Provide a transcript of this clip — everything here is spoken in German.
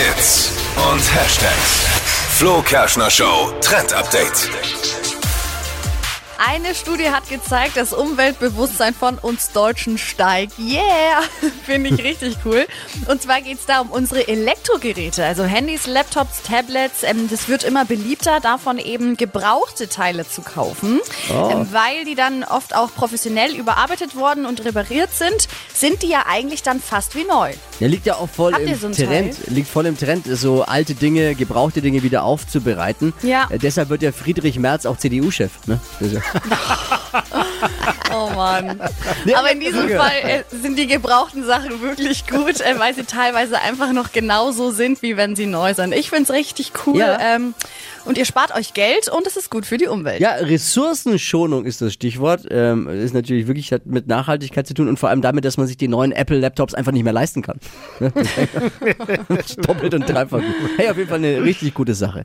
Hits und Hashtags. Flo Kerschner Show Trend Update. Eine Studie hat gezeigt, das Umweltbewusstsein von uns Deutschen steigt. Yeah! Finde ich richtig cool. Und zwar geht es da um unsere Elektrogeräte, also Handys, Laptops, Tablets. Ähm, das wird immer beliebter, davon eben gebrauchte Teile zu kaufen. Ähm, weil die dann oft auch professionell überarbeitet worden und repariert sind, sind die ja eigentlich dann fast wie neu. Der liegt ja auch voll Habt im so Trend, liegt voll im Trend, so alte Dinge, gebrauchte Dinge wieder aufzubereiten. Ja. Äh, deshalb wird ja Friedrich Merz auch CDU-Chef. Ne? Oh Mann. Nee, Aber in diesem. Fall äh, sind die gebrauchten Sachen wirklich gut, äh, weil sie teilweise einfach noch genauso sind, wie wenn sie neu sind. Ich finde es richtig cool. Ja. Ähm, und ihr spart euch Geld und es ist gut für die Umwelt. Ja, Ressourcenschonung ist das Stichwort. Ähm, ist natürlich wirklich hat mit Nachhaltigkeit zu tun und vor allem damit, dass man sich die neuen Apple-Laptops einfach nicht mehr leisten kann. Doppelt und dreifach. gut. Hey, auf jeden Fall eine richtig gute Sache.